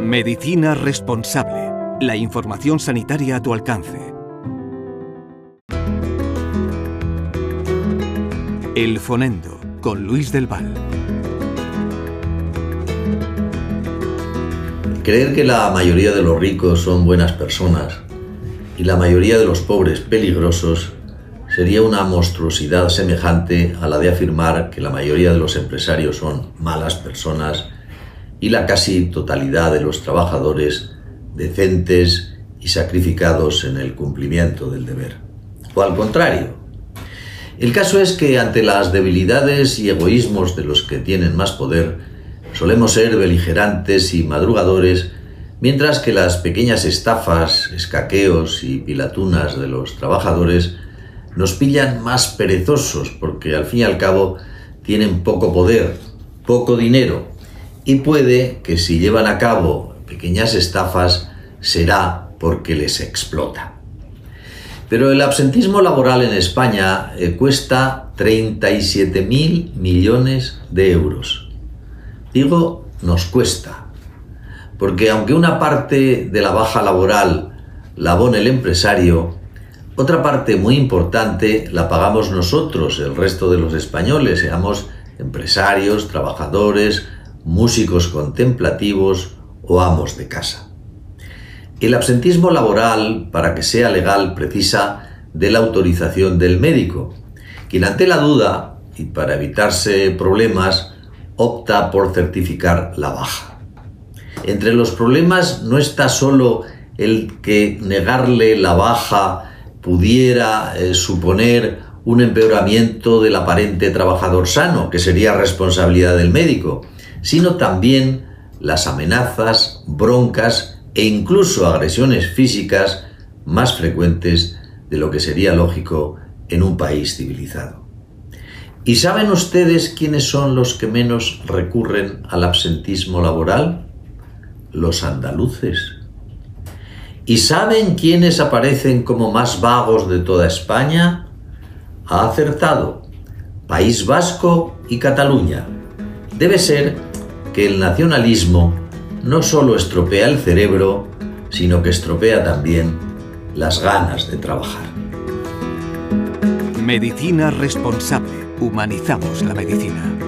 Medicina responsable. La información sanitaria a tu alcance. El Fonendo, con Luis del Val. Creer que la mayoría de los ricos son buenas personas y la mayoría de los pobres peligrosos sería una monstruosidad semejante a la de afirmar que la mayoría de los empresarios son malas personas y la casi totalidad de los trabajadores decentes y sacrificados en el cumplimiento del deber. O al contrario. El caso es que ante las debilidades y egoísmos de los que tienen más poder, Solemos ser beligerantes y madrugadores, mientras que las pequeñas estafas, escaqueos y pilatunas de los trabajadores nos pillan más perezosos porque al fin y al cabo tienen poco poder, poco dinero y puede que si llevan a cabo pequeñas estafas será porque les explota. Pero el absentismo laboral en España eh, cuesta 37 mil millones de euros Digo, nos cuesta, porque aunque una parte de la baja laboral la abone el empresario, otra parte muy importante la pagamos nosotros, el resto de los españoles, seamos empresarios, trabajadores, músicos contemplativos o amos de casa. El absentismo laboral, para que sea legal, precisa de la autorización del médico, quien ante la duda, y para evitarse problemas, opta por certificar la baja. Entre los problemas no está solo el que negarle la baja pudiera eh, suponer un empeoramiento del aparente trabajador sano, que sería responsabilidad del médico, sino también las amenazas, broncas e incluso agresiones físicas más frecuentes de lo que sería lógico en un país civilizado. ¿Y saben ustedes quiénes son los que menos recurren al absentismo laboral? Los andaluces. ¿Y saben quiénes aparecen como más vagos de toda España? Ha acertado. País Vasco y Cataluña. Debe ser que el nacionalismo no solo estropea el cerebro, sino que estropea también las ganas de trabajar. Medicina responsable. Humanizamos la medicina.